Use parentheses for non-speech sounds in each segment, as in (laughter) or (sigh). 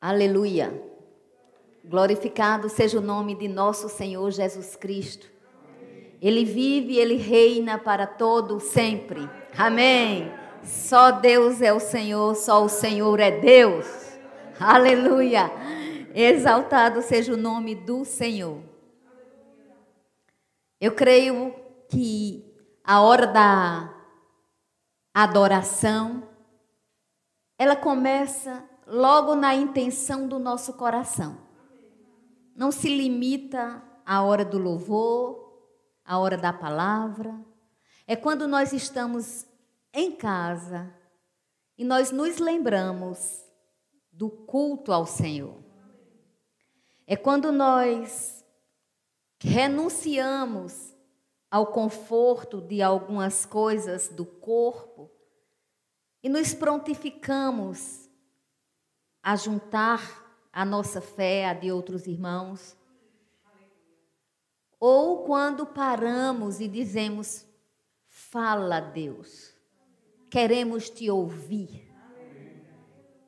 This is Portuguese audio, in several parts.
Aleluia. Glorificado seja o nome de nosso Senhor Jesus Cristo. Ele vive, ele reina para todo sempre. Amém. Só Deus é o Senhor, só o Senhor é Deus. Aleluia. Exaltado seja o nome do Senhor. Eu creio que a hora da adoração ela começa logo na intenção do nosso coração. Não se limita à hora do louvor, à hora da palavra. É quando nós estamos em casa e nós nos lembramos do culto ao Senhor. É quando nós renunciamos ao conforto de algumas coisas do corpo e nos prontificamos a juntar a nossa fé a de outros irmãos. Ou quando paramos e dizemos: Fala, Deus, queremos te ouvir.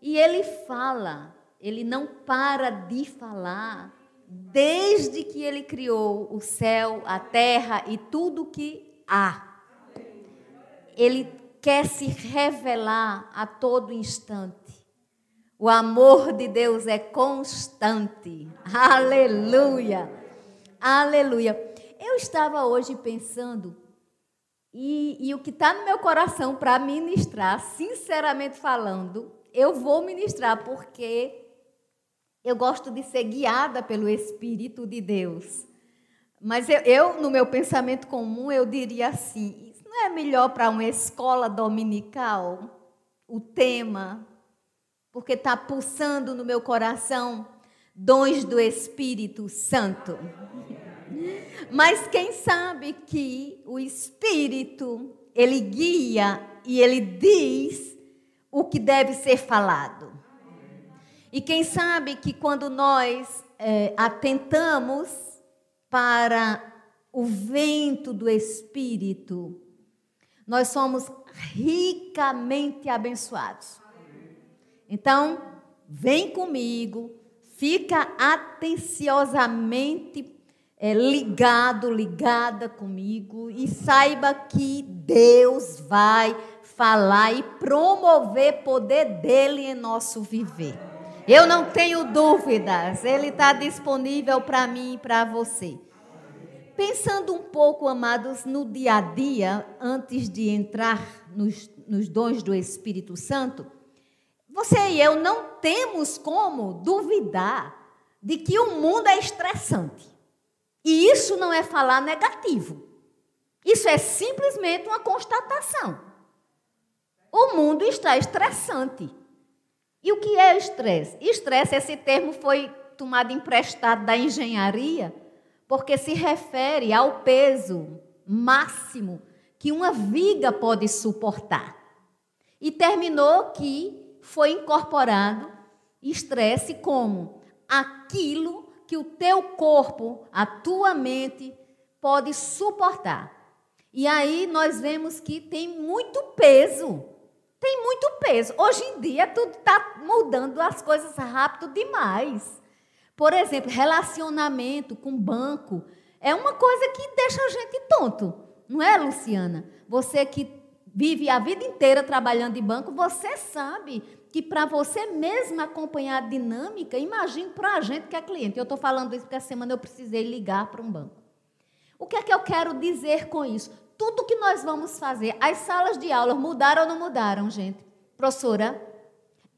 E Ele fala, Ele não para de falar, desde que Ele criou o céu, a terra e tudo que há. Ele quer se revelar a todo instante. O amor de Deus é constante. Aleluia. Aleluia. Eu estava hoje pensando, e, e o que está no meu coração para ministrar, sinceramente falando, eu vou ministrar porque eu gosto de ser guiada pelo Espírito de Deus. Mas eu, eu, no meu pensamento comum, eu diria assim: isso não é melhor para uma escola dominical? O tema porque está pulsando no meu coração dons do Espírito Santo. Mas quem sabe que o Espírito, ele guia e ele diz o que deve ser falado. E quem sabe que quando nós é, atentamos para o vento do Espírito, nós somos ricamente abençoados. Então, vem comigo, fica atenciosamente é, ligado, ligada comigo e saiba que Deus vai falar e promover poder dele em nosso viver. Eu não tenho dúvidas, ele está disponível para mim e para você. Pensando um pouco, amados, no dia a dia, antes de entrar nos, nos dons do Espírito Santo, você e eu não temos como duvidar de que o mundo é estressante. E isso não é falar negativo. Isso é simplesmente uma constatação. O mundo está estressante. E o que é estresse? Estresse, esse termo foi tomado emprestado da engenharia, porque se refere ao peso máximo que uma viga pode suportar. E terminou que foi incorporado estresse como aquilo que o teu corpo, a tua mente pode suportar. E aí nós vemos que tem muito peso. Tem muito peso. Hoje em dia tudo está mudando as coisas rápido demais. Por exemplo, relacionamento com banco é uma coisa que deixa a gente tonto. Não é, Luciana? Você que vive a vida inteira trabalhando em banco, você sabe que para você mesmo acompanhar a dinâmica, imagine para a gente que é cliente. Eu estou falando isso porque essa semana eu precisei ligar para um banco. O que é que eu quero dizer com isso? Tudo que nós vamos fazer, as salas de aula mudaram ou não mudaram, gente? Professora,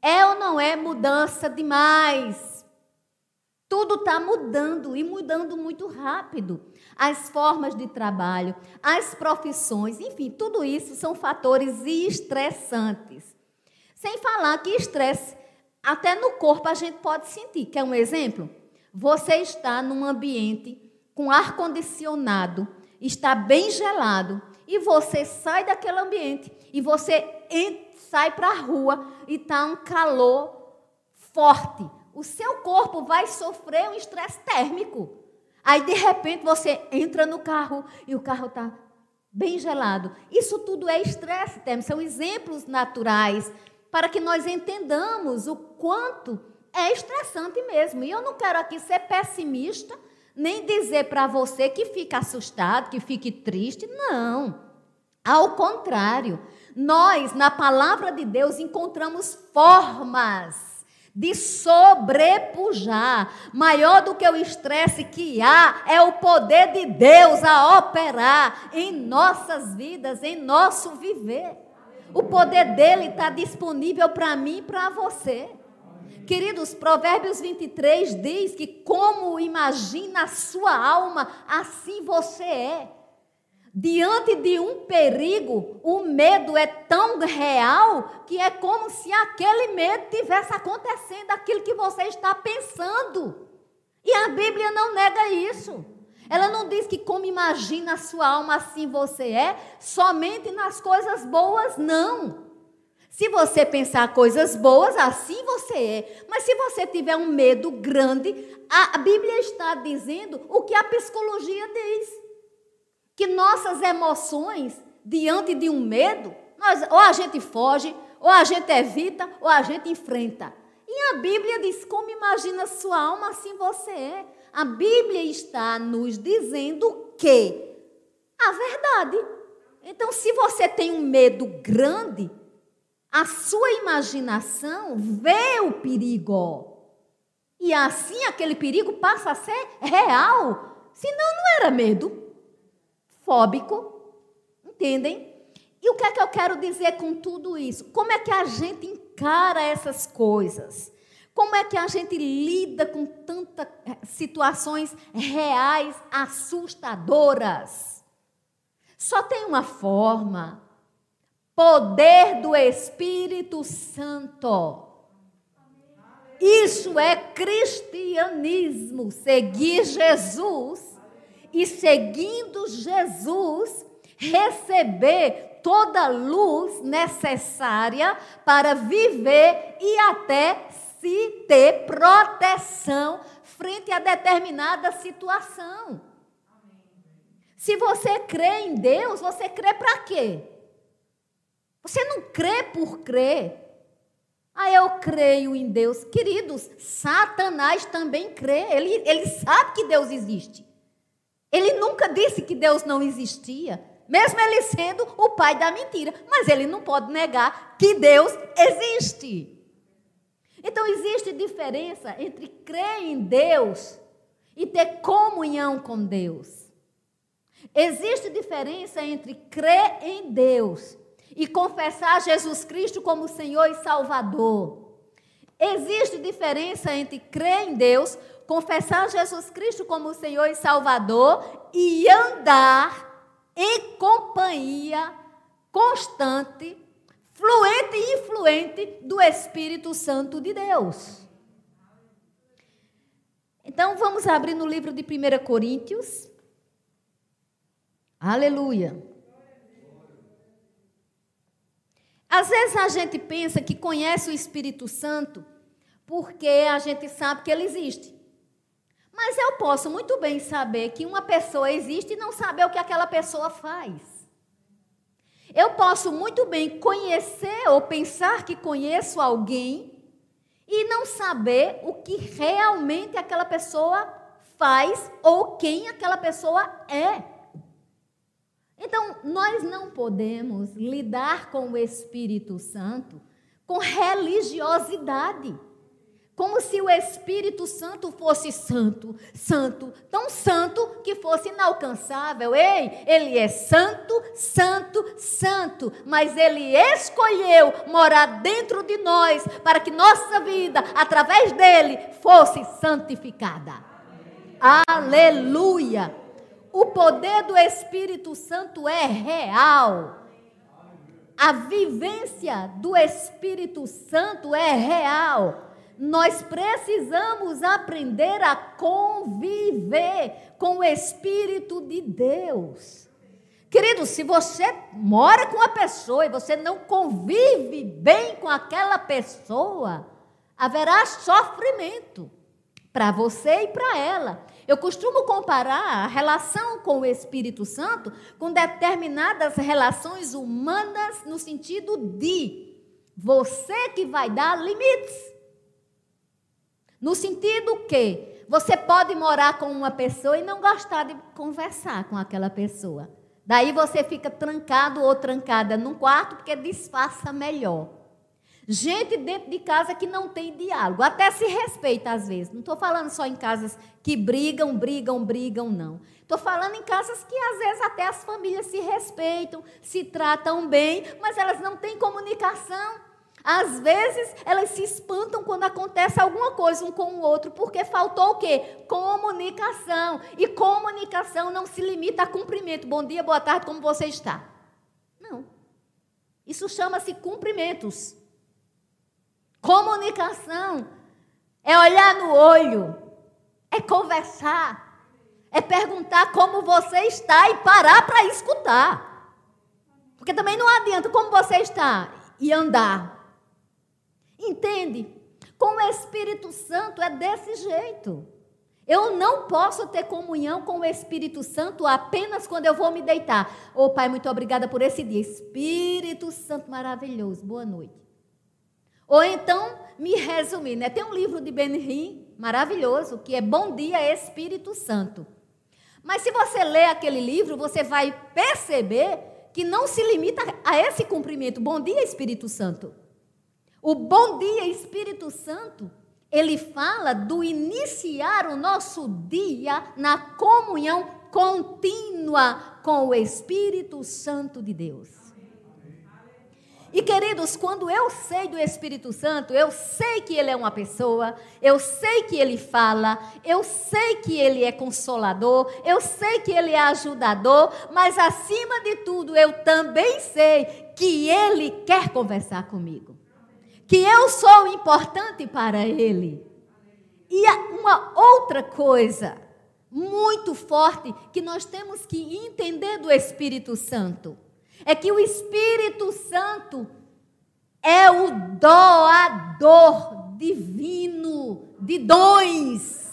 é ou não é mudança demais? Tudo está mudando e mudando muito rápido. As formas de trabalho, as profissões, enfim, tudo isso são fatores estressantes. Sem falar que estresse, até no corpo a gente pode sentir. Quer um exemplo? Você está num ambiente com ar condicionado, está bem gelado, e você sai daquele ambiente e você sai para a rua e está um calor forte. O seu corpo vai sofrer um estresse térmico. Aí, de repente, você entra no carro e o carro está bem gelado. Isso tudo é estresse térmico, são exemplos naturais para que nós entendamos o quanto é estressante mesmo. E eu não quero aqui ser pessimista, nem dizer para você que fica assustado, que fique triste. Não. Ao contrário, nós, na palavra de Deus, encontramos formas de sobrepujar. Maior do que o estresse que há é o poder de Deus a operar em nossas vidas, em nosso viver. O poder dele está disponível para mim e para você. Queridos, Provérbios 23 diz que como imagina a sua alma, assim você é. Diante de um perigo, o medo é tão real que é como se aquele medo tivesse acontecendo, aquilo que você está pensando. E a Bíblia não nega isso. Ela não diz que como imagina a sua alma, assim você é, somente nas coisas boas, não. Se você pensar coisas boas, assim você é. Mas se você tiver um medo grande, a Bíblia está dizendo o que a psicologia diz que nossas emoções diante de um medo, nós, ou a gente foge, ou a gente evita, ou a gente enfrenta. E a Bíblia diz: como imagina sua alma, assim você é. A Bíblia está nos dizendo que a verdade. Então, se você tem um medo grande, a sua imaginação vê o perigo. E assim aquele perigo passa a ser real. Senão não era medo fóbico. Entendem? E o que é que eu quero dizer com tudo isso? Como é que a gente encara essas coisas? Como é que a gente lida com tantas eh, situações reais assustadoras? Só tem uma forma: poder do Espírito Santo. Isso é cristianismo, seguir Jesus e seguindo Jesus, receber toda a luz necessária para viver e até se ter proteção frente a determinada situação. Se você crê em Deus, você crê para quê? Você não crê por crer. Ah, eu creio em Deus. Queridos, Satanás também crê. Ele, ele sabe que Deus existe. Ele nunca disse que Deus não existia, mesmo ele sendo o pai da mentira. Mas ele não pode negar que Deus existe. Então existe diferença entre crer em Deus e ter comunhão com Deus. Existe diferença entre crer em Deus e confessar Jesus Cristo como Senhor e Salvador. Existe diferença entre crer em Deus, confessar Jesus Cristo como Senhor e Salvador e andar em companhia constante, fluente e influente do Espírito Santo de Deus. Então vamos abrir no livro de 1 Coríntios. Aleluia. Às vezes a gente pensa que conhece o Espírito Santo porque a gente sabe que ele existe. Mas eu posso muito bem saber que uma pessoa existe e não saber o que aquela pessoa faz. Eu posso muito bem conhecer ou pensar que conheço alguém e não saber o que realmente aquela pessoa faz ou quem aquela pessoa é. Então, nós não podemos lidar com o Espírito Santo com religiosidade. Como se o Espírito Santo fosse santo, santo, tão santo que fosse inalcançável. Ei, ele é santo, santo, santo, mas ele escolheu morar dentro de nós para que nossa vida, através dele, fosse santificada. Aleluia! O poder do Espírito Santo é real. A vivência do Espírito Santo é real nós precisamos aprender a conviver com o Espírito de Deus. Querido, se você mora com uma pessoa e você não convive bem com aquela pessoa, haverá sofrimento para você e para ela. Eu costumo comparar a relação com o Espírito Santo com determinadas relações humanas no sentido de você que vai dar limites. No sentido que você pode morar com uma pessoa e não gostar de conversar com aquela pessoa. Daí você fica trancado ou trancada num quarto porque disfarça melhor. Gente dentro de casa que não tem diálogo, até se respeita às vezes. Não estou falando só em casas que brigam, brigam, brigam, não. Estou falando em casas que às vezes até as famílias se respeitam, se tratam bem, mas elas não têm comunicação. Às vezes elas se quando acontece alguma coisa um com o outro, porque faltou o quê? Comunicação. E comunicação não se limita a cumprimento. Bom dia, boa tarde, como você está? Não. Isso chama-se cumprimentos. Comunicação é olhar no olho, é conversar, é perguntar como você está e parar para escutar. Porque também não adianta como você está e andar. Entende? Com o Espírito Santo é desse jeito. Eu não posso ter comunhão com o Espírito Santo apenas quando eu vou me deitar. Ô oh, Pai, muito obrigada por esse dia. Espírito Santo maravilhoso, boa noite. Ou então, me resumir, né? Tem um livro de Ben maravilhoso, que é Bom Dia Espírito Santo. Mas se você ler aquele livro, você vai perceber que não se limita a esse cumprimento. Bom dia, Espírito Santo. O bom dia, Espírito Santo, ele fala do iniciar o nosso dia na comunhão contínua com o Espírito Santo de Deus. E queridos, quando eu sei do Espírito Santo, eu sei que ele é uma pessoa, eu sei que ele fala, eu sei que ele é consolador, eu sei que ele é ajudador, mas acima de tudo, eu também sei que ele quer conversar comigo que eu sou importante para Ele. E uma outra coisa muito forte que nós temos que entender do Espírito Santo é que o Espírito Santo é o doador divino de dons.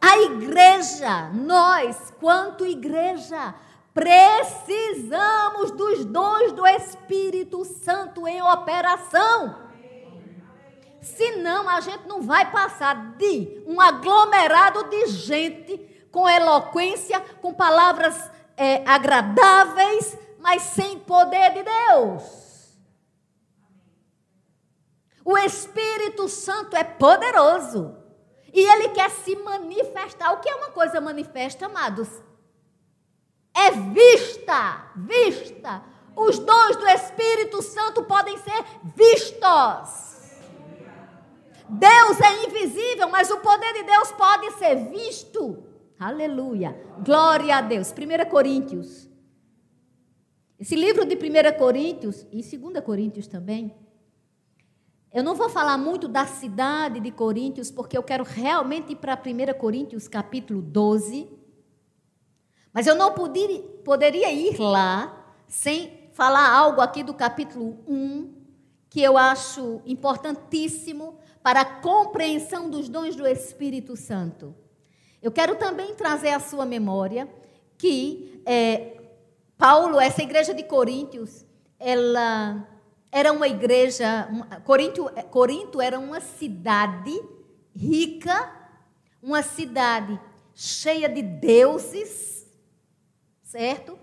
A igreja, nós, quanto igreja, Precisamos dos dons do Espírito Santo em operação. Senão a gente não vai passar de um aglomerado de gente com eloquência, com palavras é, agradáveis, mas sem poder de Deus. O Espírito Santo é poderoso. E ele quer se manifestar. O que é uma coisa manifesta, amados? É vista, vista. Os dons do Espírito Santo podem ser vistos. Deus é invisível, mas o poder de Deus pode ser visto. Aleluia. Glória a Deus. 1 Coríntios. Esse livro de 1 Coríntios e 2 Coríntios também. Eu não vou falar muito da cidade de Coríntios, porque eu quero realmente ir para 1 Coríntios capítulo 12. Mas eu não poderia, poderia ir lá sem falar algo aqui do capítulo 1, que eu acho importantíssimo para a compreensão dos dons do Espírito Santo. Eu quero também trazer à sua memória que é, Paulo, essa igreja de Coríntios, ela era uma igreja. Corinto, Corinto era uma cidade rica, uma cidade cheia de deuses, certo?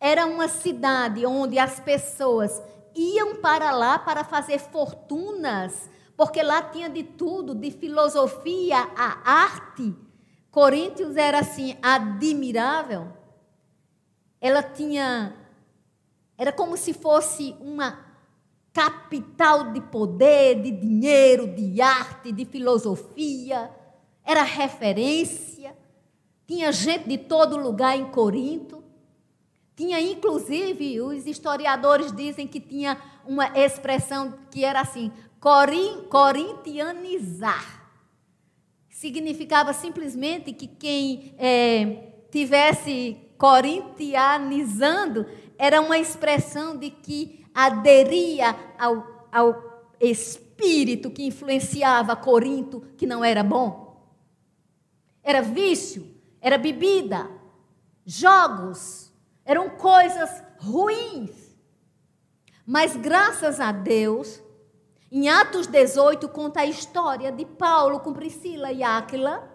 Era uma cidade onde as pessoas iam para lá para fazer fortunas, porque lá tinha de tudo, de filosofia a arte. Coríntios era assim admirável. Ela tinha era como se fosse uma capital de poder, de dinheiro, de arte, de filosofia. Era referência. Tinha gente de todo lugar em Corinto. Tinha, inclusive, os historiadores dizem que tinha uma expressão que era assim: corin, corintianizar. Significava simplesmente que quem é, tivesse corintianizando era uma expressão de que aderia ao, ao espírito que influenciava Corinto, que não era bom. Era vício, era bebida, jogos, eram coisas ruins. Mas graças a Deus, Em Atos 18 conta a história de Paulo com Priscila e Áquila.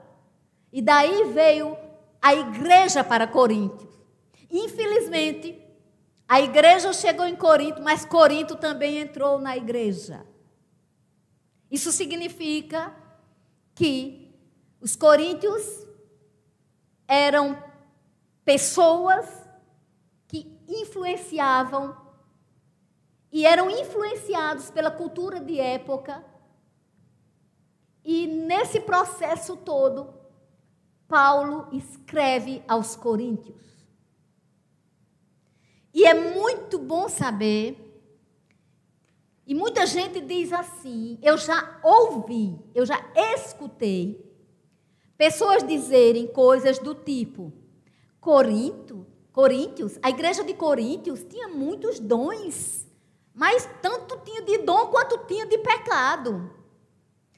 E daí veio a igreja para Corinto. Infelizmente, a igreja chegou em Corinto, mas Corinto também entrou na igreja. Isso significa que os coríntios eram pessoas que influenciavam e eram influenciados pela cultura de época. E nesse processo todo, Paulo escreve aos coríntios. E é muito bom saber e muita gente diz assim: eu já ouvi, eu já escutei pessoas dizerem coisas do tipo: Corinto, Coríntios, a igreja de Coríntios tinha muitos dons, mas tanto tinha de dom quanto tinha de pecado,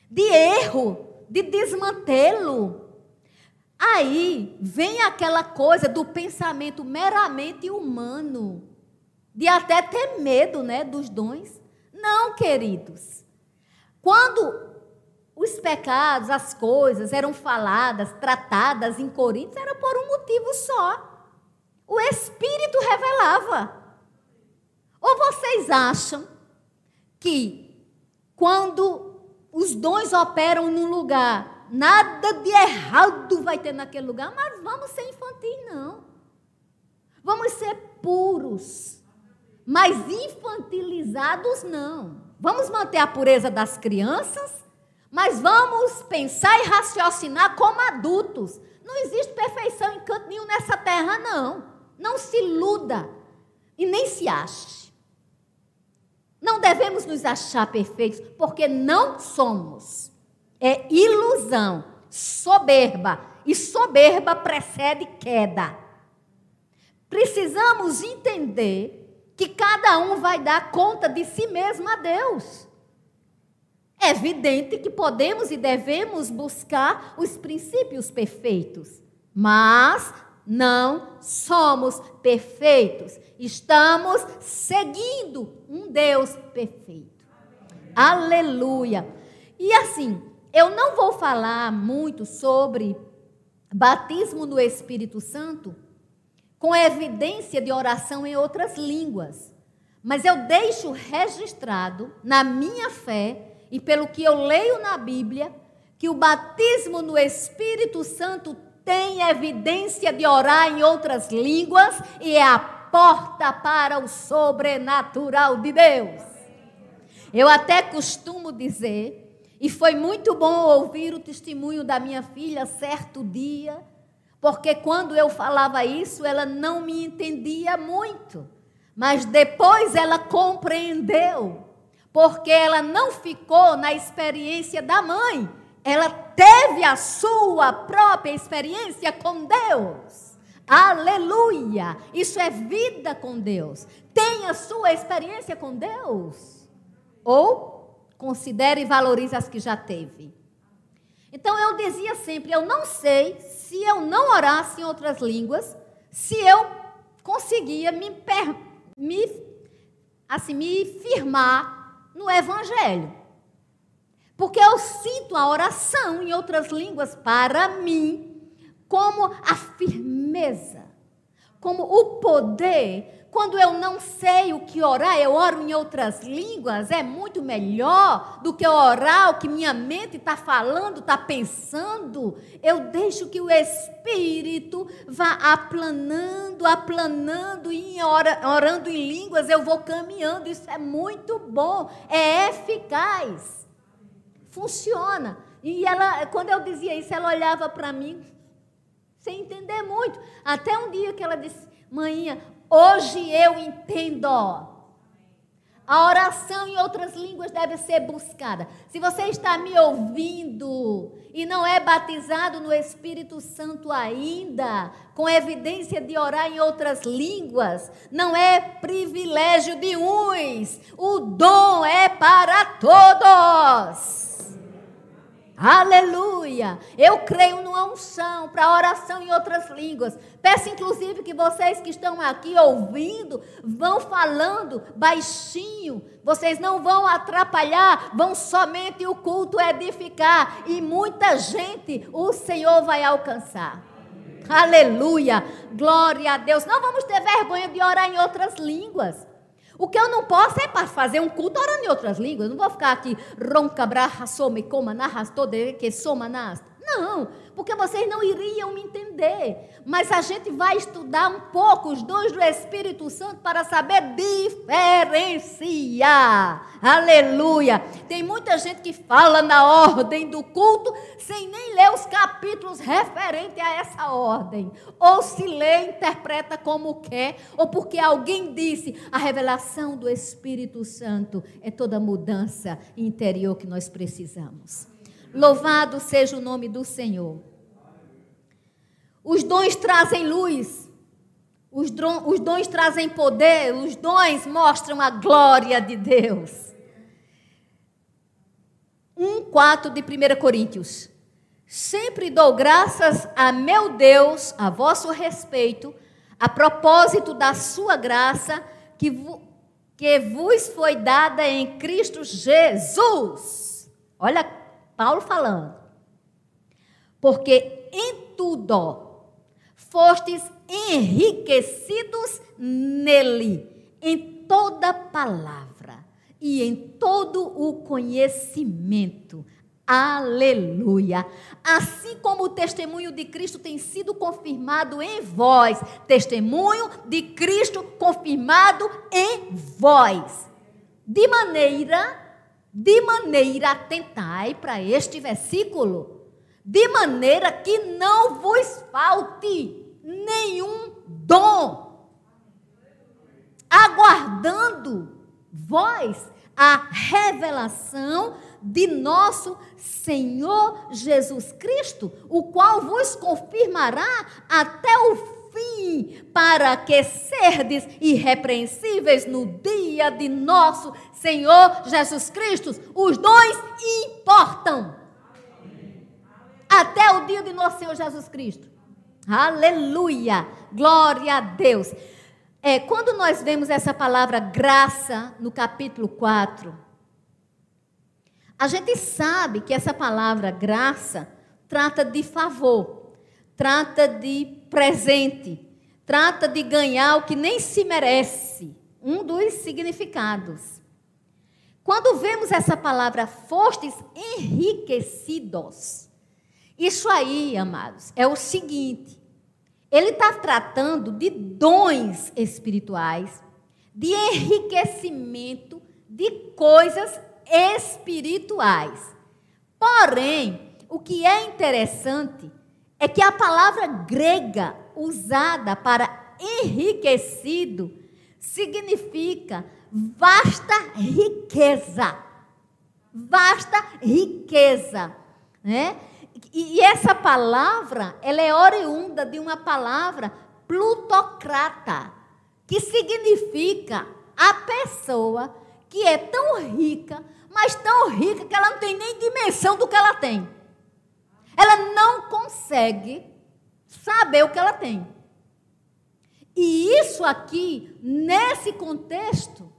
de erro, de desmantelo. Aí vem aquela coisa do pensamento meramente humano, de até ter medo, né, dos dons. Não, queridos. Quando os pecados, as coisas eram faladas, tratadas em Coríntios, era por um motivo só. O Espírito revelava. Ou vocês acham que quando os dons operam num lugar, nada de errado vai ter naquele lugar? Mas vamos ser infantis, não. Vamos ser puros. Mas infantilizados não. Vamos manter a pureza das crianças, mas vamos pensar e raciocinar como adultos. Não existe perfeição em canto nenhum nessa terra, não. Não se iluda e nem se ache. Não devemos nos achar perfeitos, porque não somos. É ilusão, soberba. E soberba precede queda. Precisamos entender que cada um vai dar conta de si mesmo a Deus. É evidente que podemos e devemos buscar os princípios perfeitos, mas não somos perfeitos. Estamos seguindo um Deus perfeito. Aleluia. E assim, eu não vou falar muito sobre batismo no Espírito Santo, com evidência de oração em outras línguas. Mas eu deixo registrado na minha fé e pelo que eu leio na Bíblia que o batismo no Espírito Santo tem evidência de orar em outras línguas e é a porta para o sobrenatural de Deus. Eu até costumo dizer, e foi muito bom ouvir o testemunho da minha filha certo dia, porque quando eu falava isso, ela não me entendia muito. Mas depois ela compreendeu. Porque ela não ficou na experiência da mãe. Ela teve a sua própria experiência com Deus. Aleluia! Isso é vida com Deus. Tenha sua experiência com Deus. Ou considere e valorize as que já teve. Então eu dizia sempre: eu não sei se eu não orasse em outras línguas, se eu conseguia me, me, assim, me firmar no Evangelho. Porque eu sinto a oração em outras línguas para mim como a firmeza, como o poder quando eu não sei o que orar, eu oro em outras línguas, é muito melhor do que orar o que minha mente está falando, está pensando. Eu deixo que o Espírito vá aplanando, aplanando, e orando em línguas, eu vou caminhando. Isso é muito bom, é eficaz, funciona. E ela, quando eu dizia isso, ela olhava para mim sem entender muito. Até um dia que ela disse: Mãinha, Hoje eu entendo. A oração em outras línguas deve ser buscada. Se você está me ouvindo e não é batizado no Espírito Santo ainda, com evidência de orar em outras línguas, não é privilégio de uns, o dom é para todos. Aleluia! Eu creio numa unção para oração em outras línguas. Peço inclusive que vocês que estão aqui ouvindo vão falando baixinho. Vocês não vão atrapalhar, vão somente o culto edificar e muita gente o Senhor vai alcançar. Aleluia! Glória a Deus. Não vamos ter vergonha de orar em outras línguas. O que eu não posso é para fazer um culto orando em outras línguas. Eu não vou ficar aqui ronca, braha, some, coma, narras, todo, que soma, nas. Não, porque vocês não iriam me entender. Mas a gente vai estudar um pouco os dons do Espírito Santo para saber diferenciar. Aleluia! Tem muita gente que fala na ordem do culto sem nem ler os capítulos referentes a essa ordem. Ou se lê, interpreta como quer, ou porque alguém disse: a revelação do Espírito Santo é toda mudança interior que nós precisamos. Louvado seja o nome do Senhor. Os dons trazem luz, os, os dons trazem poder, os dons mostram a glória de Deus. 1,4 de 1 Coríntios. Sempre dou graças a meu Deus a vosso respeito, a propósito da sua graça que, que vos foi dada em Cristo Jesus. Olha Paulo falando. Porque em tudo fostes enriquecidos nele, em toda palavra e em todo o conhecimento. Aleluia. Assim como o testemunho de Cristo tem sido confirmado em vós, testemunho de Cristo confirmado em vós. De maneira, de maneira, atentai para este versículo de maneira que não vos falte nenhum dom, aguardando vós a revelação de nosso Senhor Jesus Cristo, o qual vos confirmará até o fim, para que serdes irrepreensíveis no dia de nosso Senhor Jesus Cristo. Os dois importam até o dia de nosso Senhor Jesus Cristo. Aleluia! Glória a Deus. É, quando nós vemos essa palavra graça no capítulo 4, a gente sabe que essa palavra graça trata de favor, trata de presente, trata de ganhar o que nem se merece. Um dos significados. Quando vemos essa palavra fostes enriquecidos, isso aí, amados, é o seguinte: ele está tratando de dons espirituais, de enriquecimento de coisas espirituais. Porém, o que é interessante é que a palavra grega usada para enriquecido significa vasta riqueza. Vasta riqueza, né? E, essa palavra, ela é oriunda de uma palavra plutocrata, que significa a pessoa que é tão rica, mas tão rica que ela não tem nem dimensão do que ela tem. Ela não consegue saber o que ela tem. E isso aqui, nesse contexto,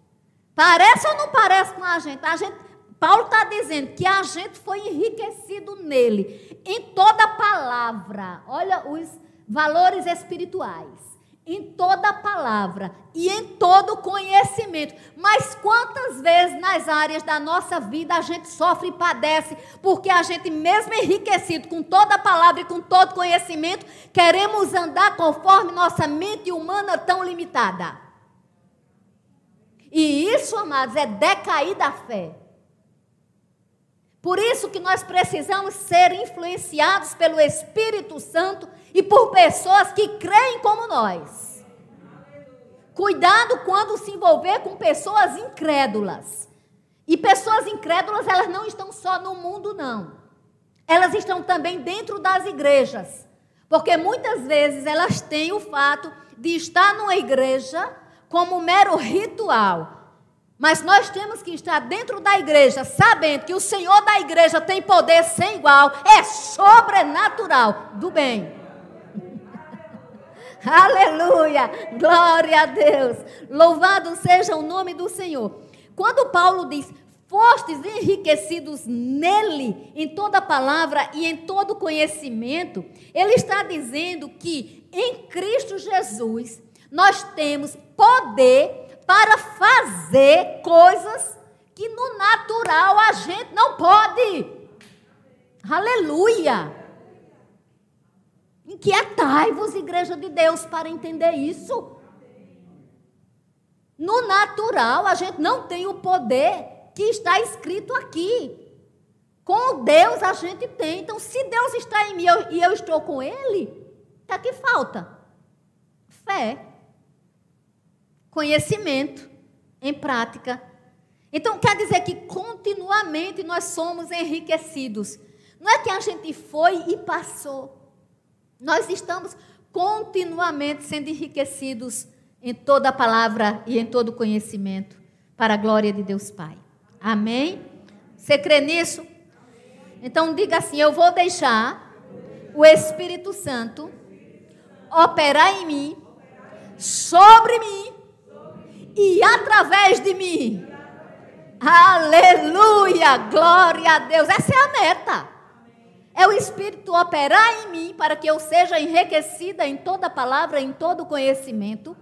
parece ou não parece com a gente? A gente Paulo está dizendo que a gente foi enriquecido nele, em toda palavra. Olha os valores espirituais. Em toda palavra e em todo conhecimento. Mas quantas vezes nas áreas da nossa vida a gente sofre e padece, porque a gente, mesmo enriquecido com toda palavra e com todo conhecimento, queremos andar conforme nossa mente humana tão limitada. E isso, amados, é decair da fé. Por isso que nós precisamos ser influenciados pelo Espírito Santo e por pessoas que creem como nós. Cuidado quando se envolver com pessoas incrédulas. E pessoas incrédulas, elas não estão só no mundo, não. Elas estão também dentro das igrejas. Porque muitas vezes elas têm o fato de estar numa igreja como mero ritual Mas nós temos que estar dentro da igreja, sabendo que o Senhor da igreja tem poder sem igual, é sobrenatural do bem. Aleluia! Glória a Deus! Louvado seja o nome do Senhor. Quando Paulo diz, fostes enriquecidos nele, em toda palavra e em todo conhecimento, ele está dizendo que em Cristo Jesus nós temos poder para fazer coisas que no natural a gente não pode. Aleluia! Inquietai-vos, igreja de Deus, para entender isso. No natural, a gente não tem o poder que está escrito aqui. Com Deus a gente tem. Então, se Deus está em mim e eu estou com Ele, é que falta? Fé conhecimento em prática. Então, quer dizer que continuamente nós somos enriquecidos. Não é que a gente foi e passou. Nós estamos continuamente sendo enriquecidos em toda a palavra e em todo conhecimento, para a glória de Deus Pai. Amém? Você crê nisso? Então diga assim: eu vou deixar o Espírito Santo operar em mim, sobre mim e através de mim. Aleluia! Glória a Deus. Essa é a meta. É o Espírito operar em mim para que eu seja enriquecida em toda palavra, em todo conhecimento.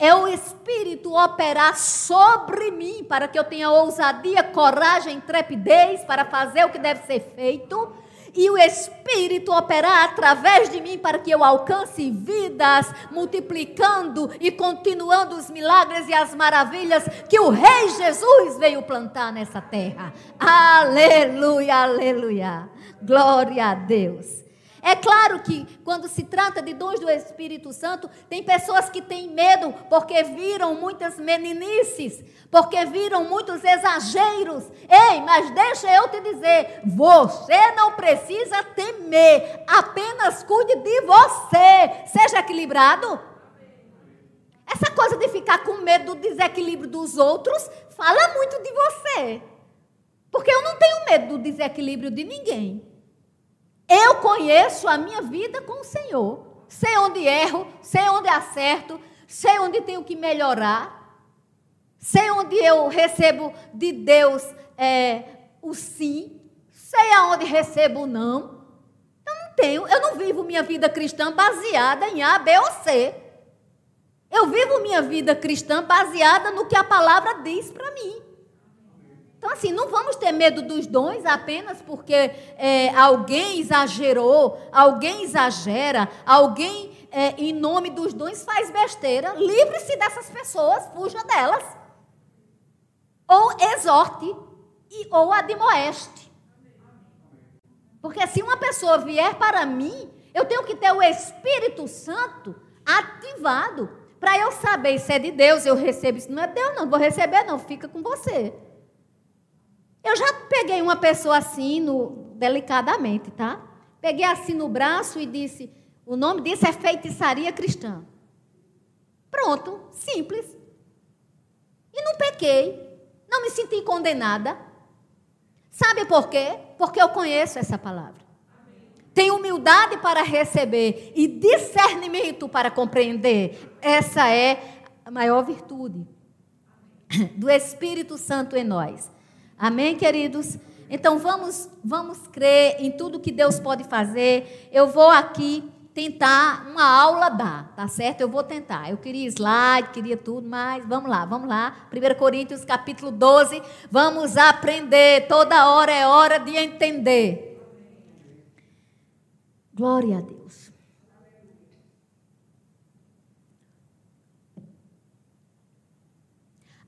É o Espírito operar sobre mim para que eu tenha ousadia, coragem, trepidez para fazer o que deve ser feito e o Espírito operar através de mim para que eu alcance vidas, multiplicando e continuando os milagres e as maravilhas que o Rei Jesus veio plantar nessa terra. Aleluia, aleluia. Glória a Deus. É claro que quando se trata de dons do Espírito Santo, tem pessoas que têm medo porque viram muitas meninices, porque viram muitos exageros. Ei, mas deixa eu te dizer, você não precisa temer, apenas cuide de você. Seja equilibrado. Essa coisa de ficar com medo do desequilíbrio dos outros fala muito de você. Porque eu não tenho medo do desequilíbrio de ninguém. Eu conheço a minha vida com o Senhor. Sei onde erro, sei onde acerto, sei onde tenho que melhorar, sei onde eu recebo de Deus é, o sim, sei aonde recebo o não. Eu não tenho, eu não vivo minha vida cristã baseada em A, B ou C. Eu vivo minha vida cristã baseada no que a palavra diz para mim. Então, assim, não vamos ter medo dos dons apenas porque é, alguém exagerou, alguém exagera, alguém, é, em nome dos dons, faz besteira. Livre-se dessas pessoas, fuja delas. Ou exorte, e, ou admoeste. Porque se uma pessoa vier para mim, eu tenho que ter o Espírito Santo ativado para eu saber se é de Deus, eu recebo. Se não é Deus, não vou receber, não, fica com você. Eu já peguei uma pessoa assim, no, delicadamente, tá? Peguei assim no braço e disse: o nome disso é feitiçaria cristã. Pronto, simples. E não pequei, não me senti condenada. Sabe por quê? Porque eu conheço essa palavra. Tenho humildade para receber e discernimento para compreender. Essa é a maior virtude do Espírito Santo em nós. Amém, queridos? Então vamos, vamos crer em tudo que Deus pode fazer. Eu vou aqui tentar uma aula dar, tá certo? Eu vou tentar. Eu queria slide, queria tudo, mas vamos lá, vamos lá. 1 Coríntios capítulo 12, vamos aprender. Toda hora é hora de entender. Glória a Deus.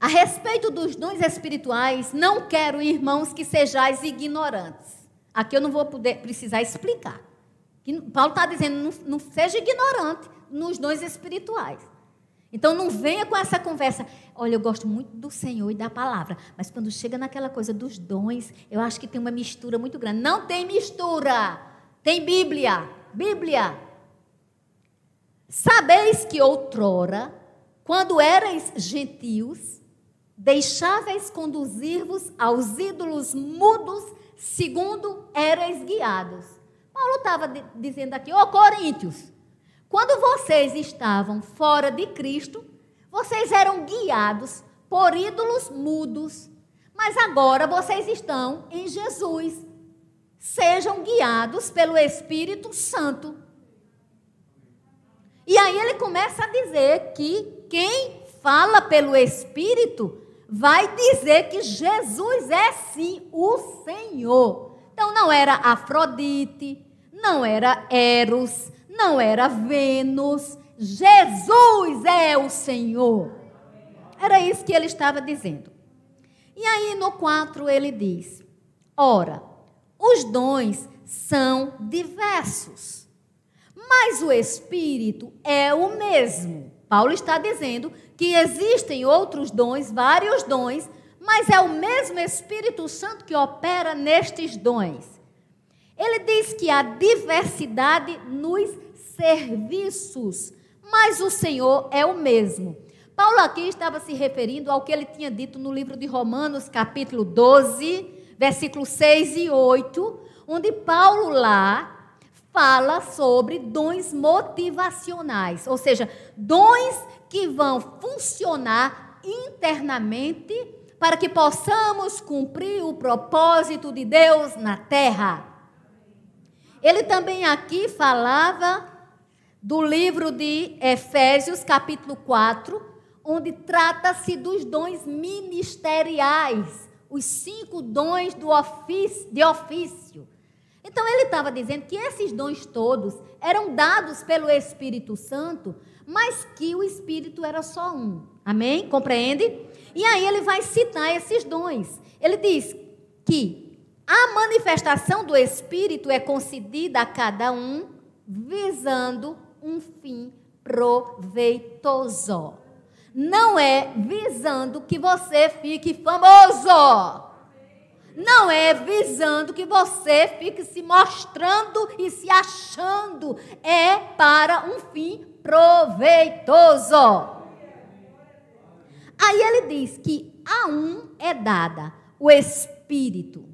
A respeito dos dons espirituais, não quero, irmãos, que sejais ignorantes. Aqui eu não vou poder, precisar explicar. Paulo está dizendo, não, não seja ignorante nos dons espirituais. Então não venha com essa conversa. Olha, eu gosto muito do Senhor e da palavra, mas quando chega naquela coisa dos dons, eu acho que tem uma mistura muito grande. Não tem mistura. Tem Bíblia. Bíblia. Sabeis que outrora, quando erais gentios, deixáveis conduzir-vos aos ídolos mudos, segundo erais guiados. Paulo estava dizendo aqui, ô oh, Coríntios, quando vocês estavam fora de Cristo, vocês eram guiados por ídolos mudos, mas agora vocês estão em Jesus. Sejam guiados pelo Espírito Santo. E aí ele começa a dizer que quem fala pelo Espírito vai dizer que Jesus é sim o Senhor. Então não era Afrodite, não era Eros, não era Vênus. Jesus é o Senhor. Era isso que ele estava dizendo. E aí no 4 ele diz: Ora, os dons são diversos, mas o Espírito é o mesmo. Paulo está dizendo que existem outros dons, vários dons, mas é o mesmo Espírito Santo que opera nestes dons. Ele diz que há diversidade nos serviços, mas o Senhor é o mesmo. Paulo aqui estava se referindo ao que ele tinha dito no livro de Romanos, capítulo 12, versículos 6 e 8, onde Paulo lá fala sobre dons motivacionais, ou seja, dons que vão funcionar internamente para que possamos cumprir o propósito de Deus na terra. Ele também aqui falava do livro de Efésios, capítulo 4, onde trata-se dos dons ministeriais, os cinco dons do ofício, de ofício. Então ele estava dizendo que esses dons todos eram dados pelo Espírito Santo, mas que o Espírito era só um. Amém? Compreende? E aí ele vai citar esses dons. Ele diz que a manifestação do Espírito é concedida a cada um visando um fim proveitoso. Não é visando que você fique famoso. Não é visando que você fique se mostrando e se achando. É para um fim proveitoso. Aí ele diz que a um é dada o Espírito.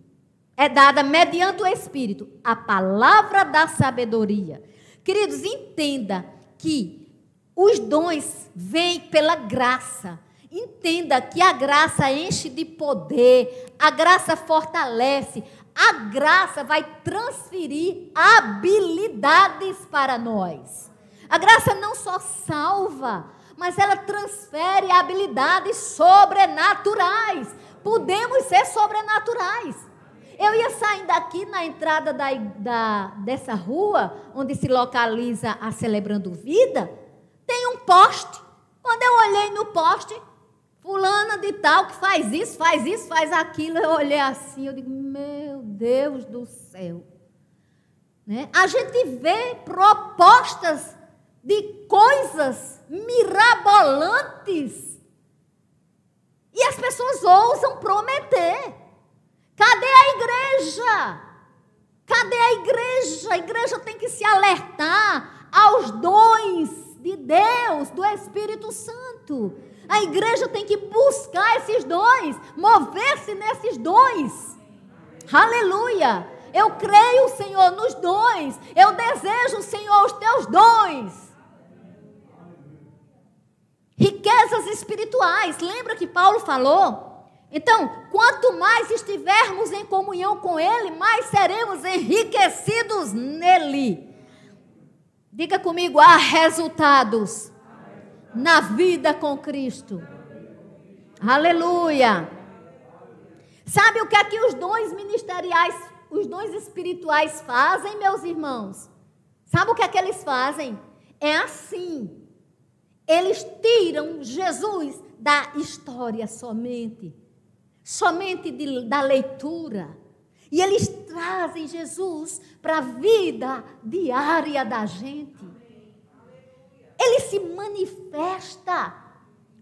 É dada mediante o Espírito a palavra da sabedoria. Queridos, entenda que os dons vêm pela graça. Entenda que a graça enche de poder, a graça fortalece, a graça vai transferir habilidades para nós. A graça não só salva, mas ela transfere habilidades sobrenaturais. Podemos ser sobrenaturais. Eu ia saindo daqui na entrada da, da, dessa rua, onde se localiza a Celebrando Vida, tem um poste. Quando eu olhei no poste, Fulana de tal que faz isso, faz isso, faz aquilo. Eu olhei assim, eu digo, meu Deus do céu. Né? A gente vê propostas de coisas mirabolantes. E as pessoas ousam prometer. Cadê a igreja? Cadê a igreja? A igreja tem que se alertar aos dons de Deus, do Espírito Santo. A igreja tem que buscar esses dons, mover-se nesses dons. Aleluia! Eu creio, Senhor, nos dons. Eu desejo, Senhor, os teus dons. Riquezas espirituais. Lembra que Paulo falou? Então, quanto mais estivermos em comunhão com Ele, mais seremos enriquecidos nele. Diga comigo, há resultados na vida com Cristo. Aleluia. Sabe o que é os dons ministeriais, os dons espirituais fazem, meus irmãos? Sabe o que é que eles fazem? É assim. Eles tiram Jesus da história somente, somente de, da leitura. E eles trazem Jesus para a vida diária da gente ele se manifesta.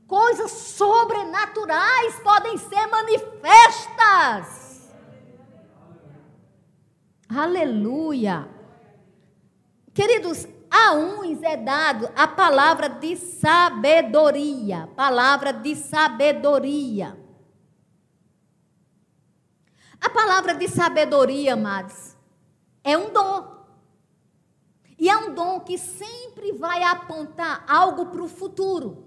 Coisas sobrenaturais podem ser manifestas. Aleluia. Queridos, a uns é dado a palavra de sabedoria. Palavra de sabedoria. A palavra de sabedoria, amados, é um dom. E é um dom que sempre vai apontar algo para o futuro.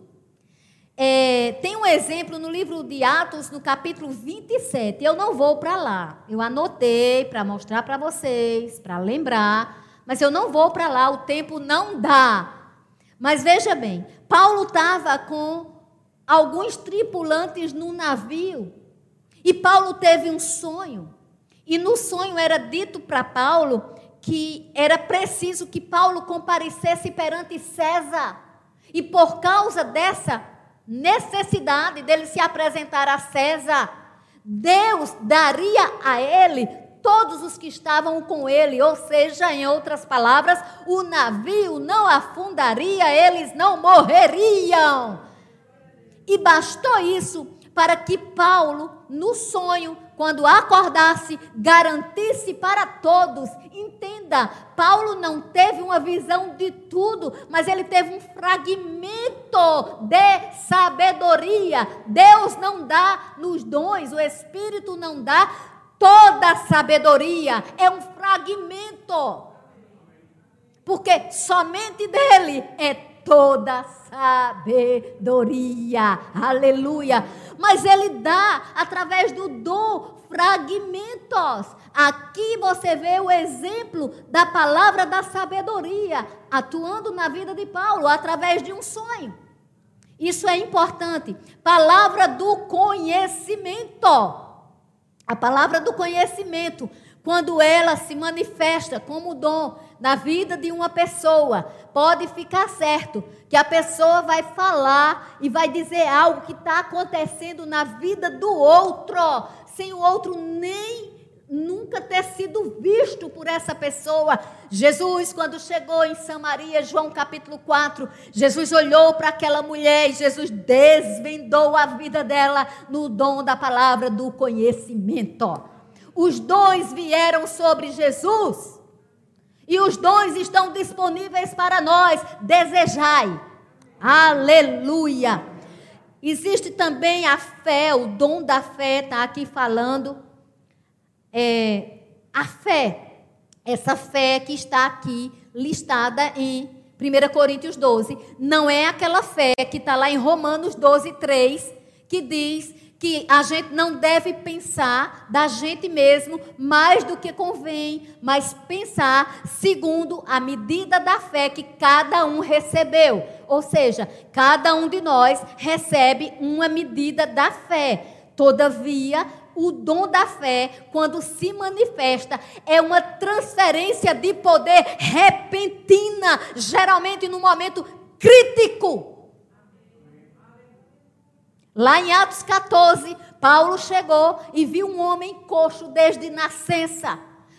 É, tem um exemplo no livro de Atos, no capítulo 27. Eu não vou para lá. Eu anotei para mostrar para vocês, para lembrar. Mas eu não vou para lá, o tempo não dá. Mas veja bem, Paulo estava com alguns tripulantes no navio. E Paulo teve um sonho. E no sonho era dito para Paulo que era preciso que Paulo comparecesse perante César. E por causa dessa necessidade dele se apresentar a César, Deus daria a ele todos os que estavam com ele, ou seja, em outras palavras, o navio não afundaria, eles não morreriam. E bastou isso para que Paulo, no sonho, quando acordasse, garantisse para todos. Entenda, Paulo não teve uma visão de tudo, mas ele teve um fragmento de sabedoria. Deus não dá nos dons, o Espírito não dá toda sabedoria, é um fragmento. Porque somente dele é toda sabedoria. Aleluia. Mas ele dá através do dom fragmentos. Aqui você vê o exemplo da palavra da sabedoria atuando na vida de Paulo através de um sonho. Isso é importante. Palavra do conhecimento. A palavra do conhecimento, quando ela se manifesta como dom na vida de uma pessoa, pode ficar certo que a pessoa vai falar e vai dizer algo que está acontecendo na vida do outro, sem o outro nem nunca ter sido visto por essa pessoa. Jesus, quando chegou em Samaria, João capítulo 4, Jesus olhou para aquela mulher e Jesus desvendou a vida dela no dom da palavra do conhecimento. Os dons vieram sobre Jesus. E os dons estão disponíveis para nós. Desejai. Aleluia. Existe também a fé, o dom da fé, está aqui falando é, a fé, essa fé que está aqui listada em 1 Coríntios 12, não é aquela fé que está lá em Romanos 12, 3, que diz que a gente não deve pensar da gente mesmo mais do que convém, mas pensar segundo a medida da fé que cada um recebeu. Ou seja, cada um de nós recebe uma medida da fé. Todavia, o dom da fé, quando se manifesta, é uma transferência de poder repentina, geralmente no momento crítico. Lá em Atos 14, Paulo chegou e viu um homem coxo desde nascença.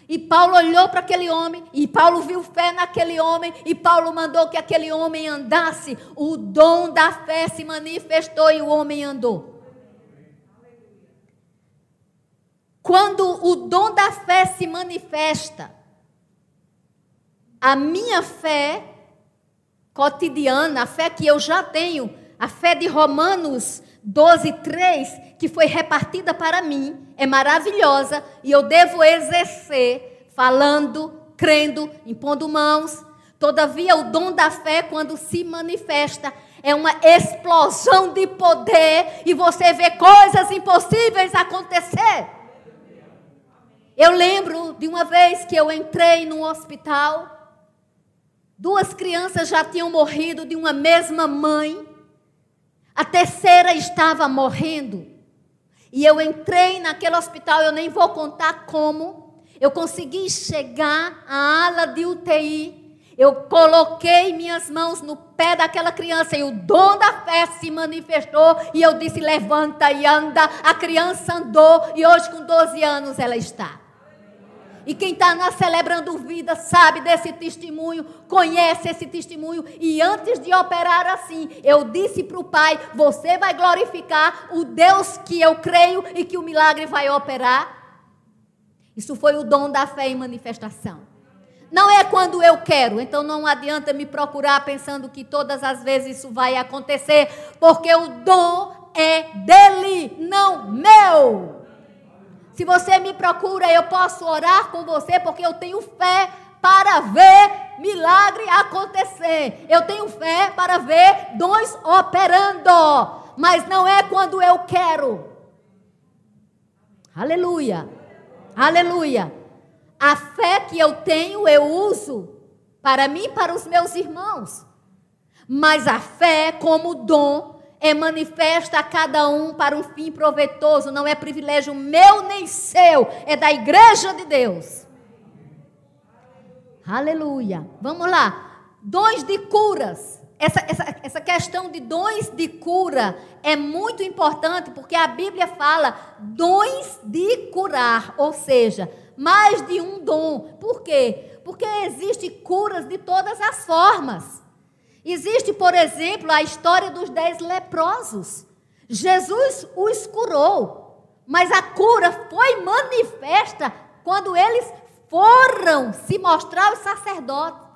E Paulo olhou para aquele homem, e Paulo viu fé naquele homem, e Paulo mandou que aquele homem andasse. O dom da fé se manifestou e o homem andou. Quando o dom da fé se manifesta, a minha fé cotidiana, a fé que eu já tenho, a fé de Romanos 12, 3, que foi repartida para mim, é maravilhosa e eu devo exercer falando, crendo, impondo mãos. Todavia, o dom da fé, quando se manifesta, é uma explosão de poder e você vê coisas impossíveis acontecer. Eu lembro de uma vez que eu entrei num hospital, duas crianças já tinham morrido de uma mesma mãe, a terceira estava morrendo. E eu entrei naquele hospital, eu nem vou contar como. Eu consegui chegar à ala de UTI. Eu coloquei minhas mãos no pé daquela criança e o dom da fé se manifestou. E eu disse: levanta e anda. A criança andou e hoje, com 12 anos, ela está. E quem está na Celebrando Vida sabe desse testemunho, conhece esse testemunho. E antes de operar assim, eu disse para o Pai: Você vai glorificar o Deus que eu creio e que o milagre vai operar. Isso foi o dom da fé em manifestação. Não é quando eu quero. Então não adianta me procurar pensando que todas as vezes isso vai acontecer, porque o dom é dele, não meu. Se você me procura, eu posso orar com você porque eu tenho fé para ver milagre acontecer. Eu tenho fé para ver dons operando, mas não é quando eu quero. Aleluia. Aleluia. A fé que eu tenho, eu uso para mim e para os meus irmãos. Mas a fé, como dom, é manifesta a cada um para um fim proveitoso, não é privilégio meu nem seu, é da igreja de Deus. Aleluia. Vamos lá. Dons de curas. Essa, essa, essa questão de dons de cura é muito importante porque a Bíblia fala dons de curar, ou seja, mais de um dom. Por quê? Porque existem curas de todas as formas. Existe, por exemplo, a história dos dez leprosos. Jesus os curou, mas a cura foi manifesta quando eles foram se mostrar aos sacerdotes.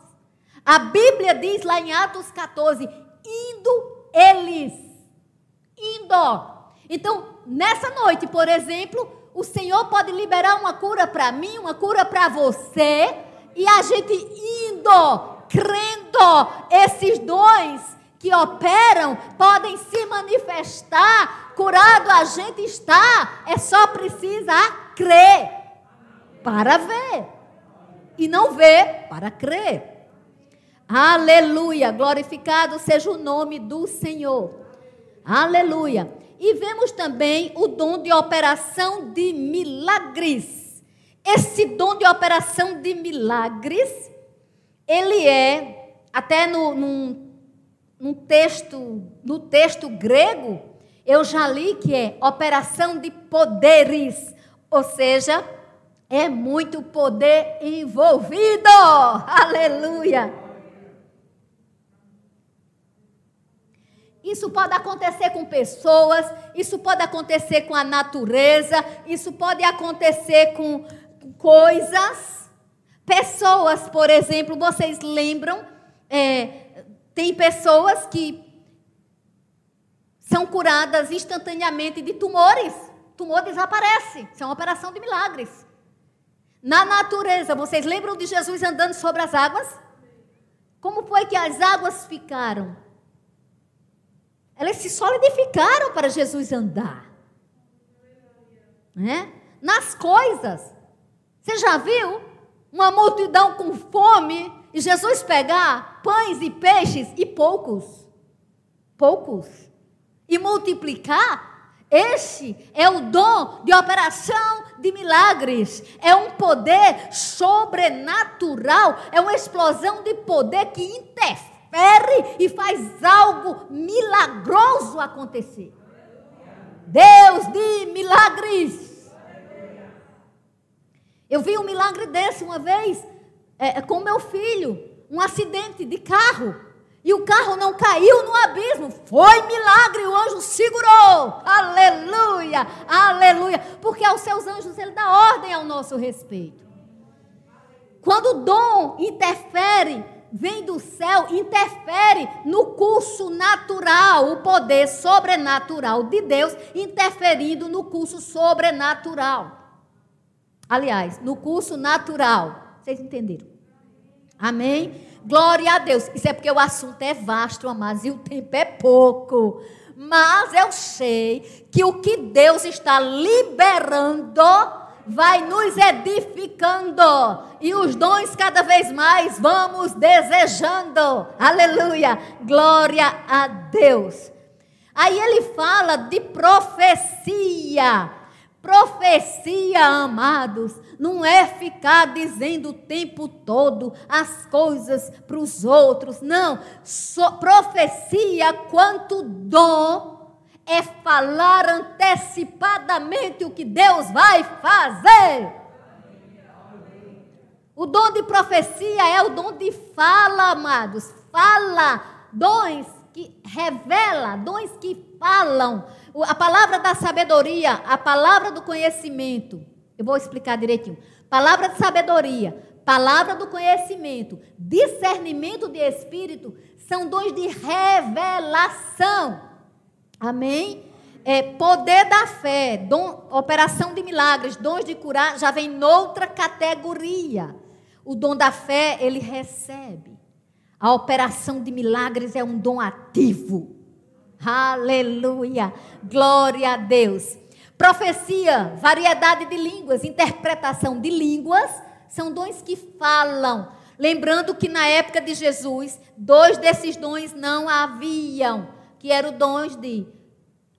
A Bíblia diz lá em Atos 14: indo eles. Indo. Então, nessa noite, por exemplo, o Senhor pode liberar uma cura para mim, uma cura para você, e a gente indo, crendo, esses dons que operam podem se manifestar. Curado a gente está, é só precisa crer para ver. E não ver para crer. Aleluia, glorificado seja o nome do Senhor. Aleluia. E vemos também o dom de operação de milagres. Esse dom de operação de milagres, ele é, até no, num, num texto, no texto grego, eu já li que é operação de poderes, ou seja, é muito poder envolvido. (laughs) Aleluia. Isso pode acontecer com pessoas, isso pode acontecer com a natureza, isso pode acontecer com coisas. Pessoas, por exemplo, vocês lembram? É, tem pessoas que são curadas instantaneamente de tumores. Tumor desaparece. Isso é uma operação de milagres. Na natureza, vocês lembram de Jesus andando sobre as águas? Como foi que as águas ficaram? Elas se solidificaram para Jesus andar. Né? Nas coisas. Você já viu uma multidão com fome e Jesus pegar pães e peixes e poucos? Poucos. E multiplicar? Este é o dom de operação de milagres. É um poder sobrenatural. É uma explosão de poder que interfere e faz algo milagroso acontecer. Deus de milagres. Eu vi um milagre desse uma vez é, é, com meu filho, um acidente de carro. E o carro não caiu no abismo. Foi milagre, o anjo segurou. Aleluia, aleluia. Porque aos seus anjos ele dá ordem ao nosso respeito. Quando o dom interfere vem do céu, interfere no curso natural, o poder sobrenatural de Deus interferindo no curso sobrenatural. Aliás, no curso natural. Vocês entenderam? Amém? Glória a Deus. Isso é porque o assunto é vasto, amados, e o tempo é pouco. Mas eu sei que o que Deus está liberando vai nos edificando e os dons cada vez mais vamos desejando. Aleluia! Glória a Deus. Aí ele fala de profecia. Profecia, amados, não é ficar dizendo o tempo todo as coisas para os outros. Não. So, profecia, quanto dom é falar antecipadamente o que Deus vai fazer. O dom de profecia é o dom de fala, amados. Fala, dons que revela, dons que falam. A palavra da sabedoria, a palavra do conhecimento. Eu vou explicar direitinho. Palavra de sabedoria, palavra do conhecimento, discernimento de espírito, são dons de revelação. Amém? É, poder da fé, dom, operação de milagres, dons de curar, já vem noutra categoria. O dom da fé, ele recebe. A operação de milagres é um dom ativo. Aleluia! Glória a Deus. Profecia, variedade de línguas, interpretação de línguas, são dons que falam. Lembrando que na época de Jesus, dois desses dons não haviam, que eram dons de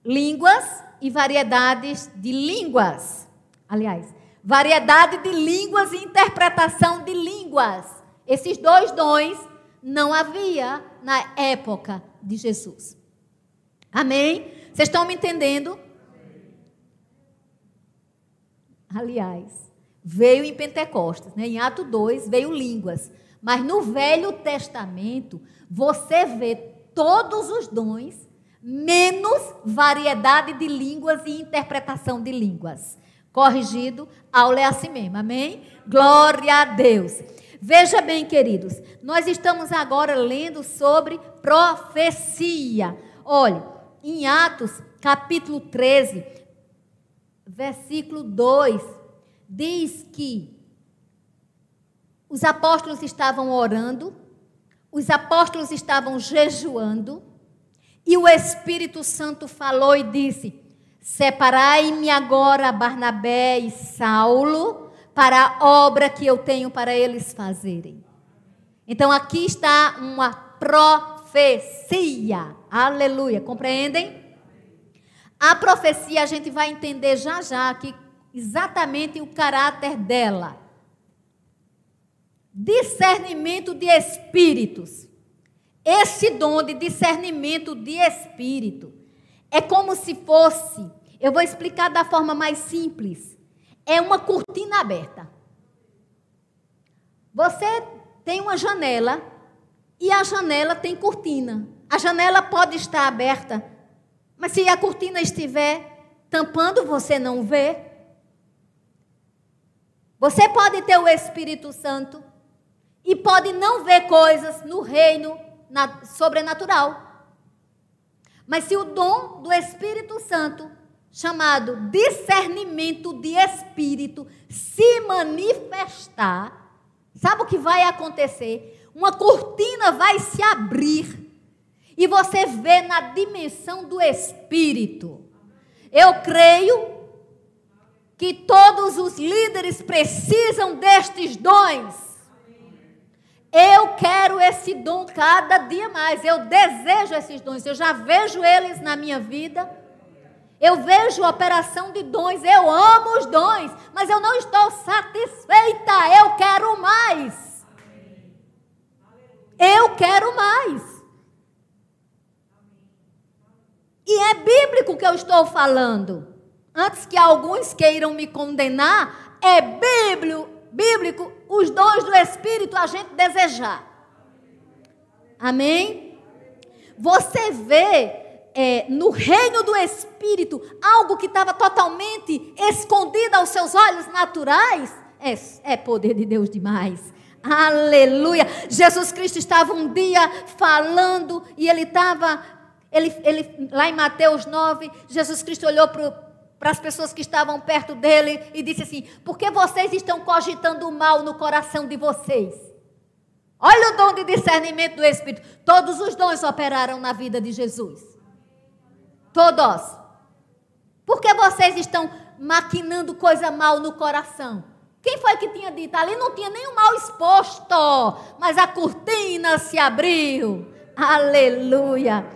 línguas e variedades de línguas. Aliás, variedade de línguas e interpretação de línguas. Esses dois dons não havia na época de Jesus. Amém? Vocês estão me entendendo? Aliás, veio em Pentecostes, né? em Ato 2 veio línguas. Mas no Velho Testamento, você vê todos os dons, menos variedade de línguas e interpretação de línguas. Corrigido, aula é assim mesmo, amém? Glória a Deus. Veja bem, queridos, nós estamos agora lendo sobre profecia. Olha, em Atos, capítulo 13, versículo 2, diz que os apóstolos estavam orando, os apóstolos estavam jejuando, e o Espírito Santo falou e disse: Separai-me agora Barnabé e Saulo para a obra que eu tenho para eles fazerem. Então aqui está uma profecia. Aleluia. Compreendem? A profecia a gente vai entender já já aqui exatamente o caráter dela. Discernimento de espíritos. Esse dom de discernimento de espírito é como se fosse, eu vou explicar da forma mais simples é uma cortina aberta. Você tem uma janela e a janela tem cortina. A janela pode estar aberta, mas se a cortina estiver tampando, você não vê. Você pode ter o Espírito Santo e pode não ver coisas no reino sobrenatural. Mas se o dom do Espírito Santo chamado discernimento de espírito se manifestar, sabe o que vai acontecer? Uma cortina vai se abrir e você vê na dimensão do espírito. Eu creio que todos os líderes precisam destes dons. Eu quero esse dom cada dia mais. Eu desejo esses dons. Eu já vejo eles na minha vida. Eu vejo a operação de dons, eu amo os dons, mas eu não estou satisfeita, eu quero mais. Eu quero mais. E é bíblico que eu estou falando. Antes que alguns queiram me condenar, é bíblico, bíblico os dons do Espírito a gente desejar. Amém? Você vê é, no reino do Espírito, algo que estava totalmente escondido aos seus olhos naturais, é, é poder de Deus demais. Aleluia! Jesus Cristo estava um dia falando e ele estava, ele, ele, lá em Mateus 9, Jesus Cristo olhou para as pessoas que estavam perto dele e disse assim: Por que vocês estão cogitando o mal no coração de vocês? Olha o dom de discernimento do Espírito. Todos os dons operaram na vida de Jesus. Todos. Por que vocês estão maquinando coisa mal no coração? Quem foi que tinha dito? Ali não tinha nenhum mal exposto, mas a cortina se abriu. Aleluia.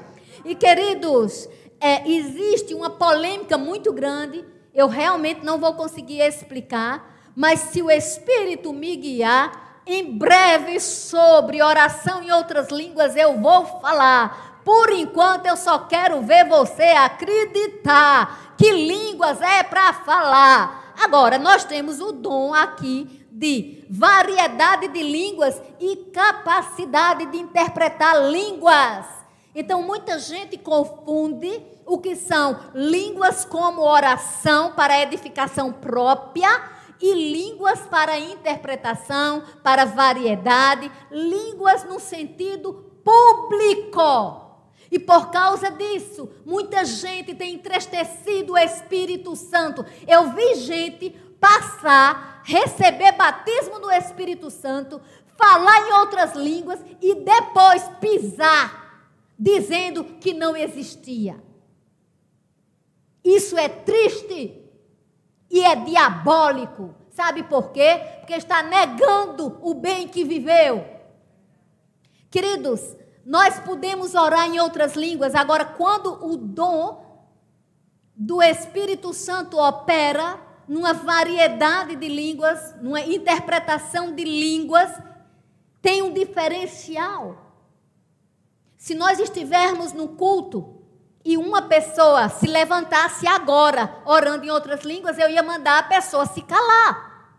E queridos, é, existe uma polêmica muito grande. Eu realmente não vou conseguir explicar, mas se o Espírito me guiar, em breve sobre oração em outras línguas eu vou falar por enquanto eu só quero ver você acreditar que línguas é para falar. Agora, nós temos o dom aqui de variedade de línguas e capacidade de interpretar línguas. Então, muita gente confunde o que são línguas como oração para edificação própria e línguas para interpretação, para variedade, línguas no sentido público. E por causa disso, muita gente tem entristecido o Espírito Santo. Eu vi gente passar, receber batismo do Espírito Santo, falar em outras línguas e depois pisar, dizendo que não existia. Isso é triste e é diabólico. Sabe por quê? Porque está negando o bem que viveu. Queridos, nós podemos orar em outras línguas, agora, quando o dom do Espírito Santo opera numa variedade de línguas, numa interpretação de línguas, tem um diferencial. Se nós estivermos no culto e uma pessoa se levantasse agora, orando em outras línguas, eu ia mandar a pessoa se calar.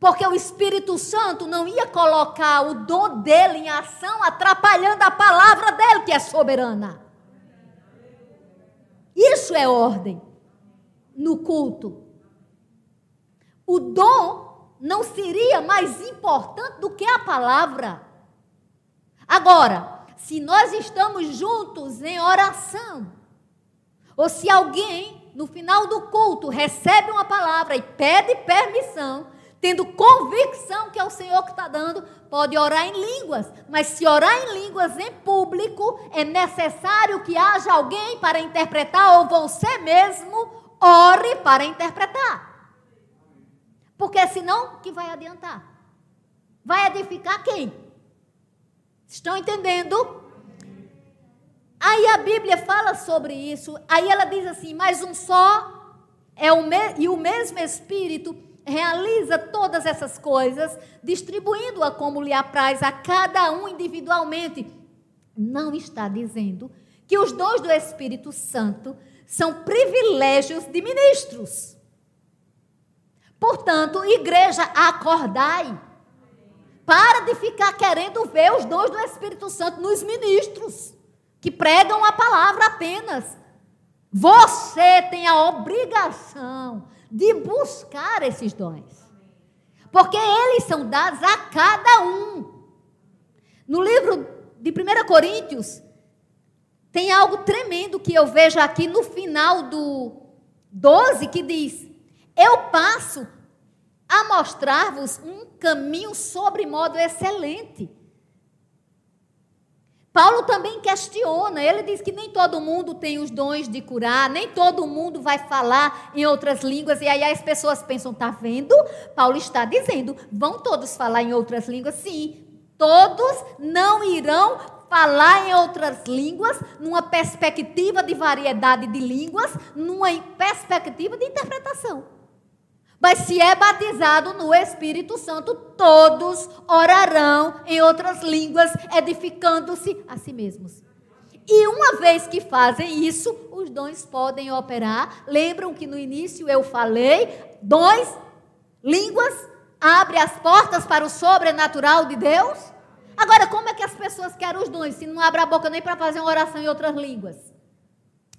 Porque o Espírito Santo não ia colocar o dom dele em ação, atrapalhando a palavra dele, que é soberana. Isso é ordem no culto. O dom não seria mais importante do que a palavra. Agora, se nós estamos juntos em oração, ou se alguém no final do culto recebe uma palavra e pede permissão, tendo convicção que é o Senhor que está dando, pode orar em línguas, mas se orar em línguas em público, é necessário que haja alguém para interpretar, ou você mesmo ore para interpretar. Porque senão, que vai adiantar? Vai edificar quem? Estão entendendo? Aí a Bíblia fala sobre isso. Aí ela diz assim: mas um só é o e o mesmo Espírito realiza todas essas coisas, distribuindo-a como lhe apraz a cada um individualmente. Não está dizendo que os dons do Espírito Santo são privilégios de ministros. Portanto, igreja, acordai. Para de ficar querendo ver os dons do Espírito Santo nos ministros, que pregam a palavra apenas. Você tem a obrigação de buscar esses dons. Porque eles são dados a cada um. No livro de 1 Coríntios, tem algo tremendo que eu vejo aqui no final do 12 que diz: Eu passo a mostrar-vos um caminho sobre modo excelente. Paulo também questiona, ele diz que nem todo mundo tem os dons de curar, nem todo mundo vai falar em outras línguas, e aí as pessoas pensam, tá vendo? Paulo está dizendo, vão todos falar em outras línguas? Sim, todos não irão falar em outras línguas, numa perspectiva de variedade de línguas, numa perspectiva de interpretação. Mas se é batizado no Espírito Santo, todos orarão em outras línguas, edificando-se a si mesmos. E uma vez que fazem isso, os dons podem operar. Lembram que no início eu falei, dons, línguas, abre as portas para o sobrenatural de Deus? Agora, como é que as pessoas querem os dons se não abre a boca nem para fazer uma oração em outras línguas?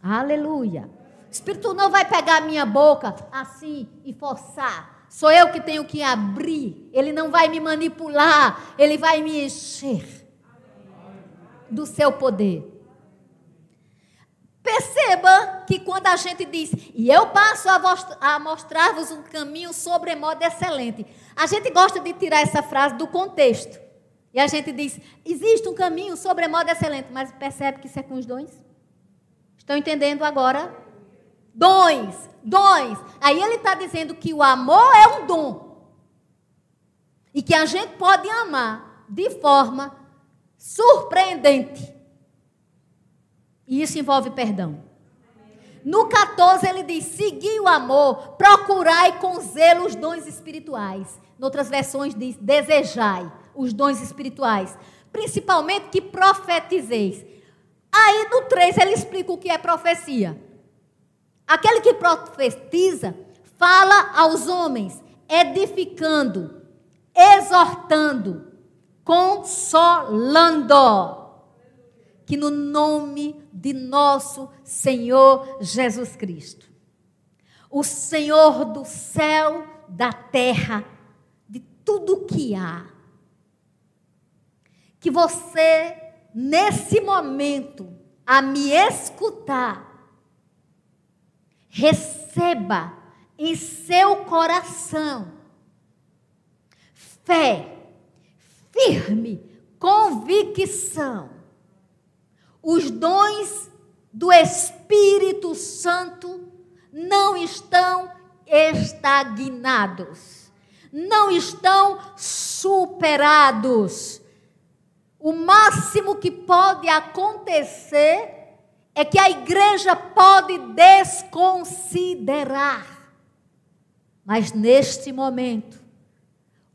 Aleluia. Espírito não vai pegar a minha boca assim e forçar. Sou eu que tenho que abrir. Ele não vai me manipular. Ele vai me encher do seu poder. Perceba que quando a gente diz, e eu passo a mostrar-vos um caminho sobremodo excelente, a gente gosta de tirar essa frase do contexto. E a gente diz, existe um caminho sobremodo excelente, mas percebe que isso é com os dons? Estão entendendo agora? Dons, dons. Aí ele está dizendo que o amor é um dom. E que a gente pode amar de forma surpreendente. E isso envolve perdão. No 14 ele diz: segui o amor, procurai com zelo os dons espirituais. Em outras versões diz: desejai os dons espirituais, principalmente que profetizeis. Aí no 3 ele explica o que é profecia. Aquele que profetiza fala aos homens, edificando, exortando, consolando. Que no nome de nosso Senhor Jesus Cristo, o Senhor do céu da terra, de tudo que há. Que você, nesse momento, a me escutar, receba em seu coração fé, firme convicção. Os dons do Espírito Santo não estão estagnados, não estão superados. O máximo que pode acontecer é que a igreja pode desconsiderar. Mas neste momento,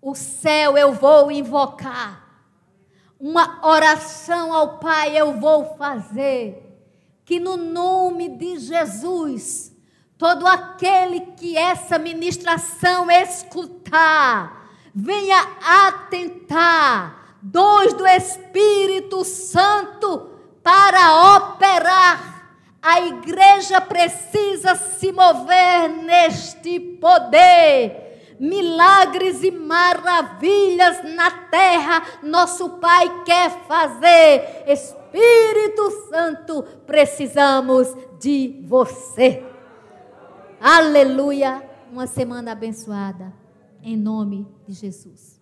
o céu eu vou invocar, uma oração ao Pai eu vou fazer, que no nome de Jesus, todo aquele que essa ministração escutar, venha atentar, dons do Espírito Santo para operar. A igreja precisa se mover neste poder milagres e maravilhas na terra, nosso Pai quer fazer. Espírito Santo, precisamos de você. Aleluia. Uma semana abençoada. Em nome de Jesus.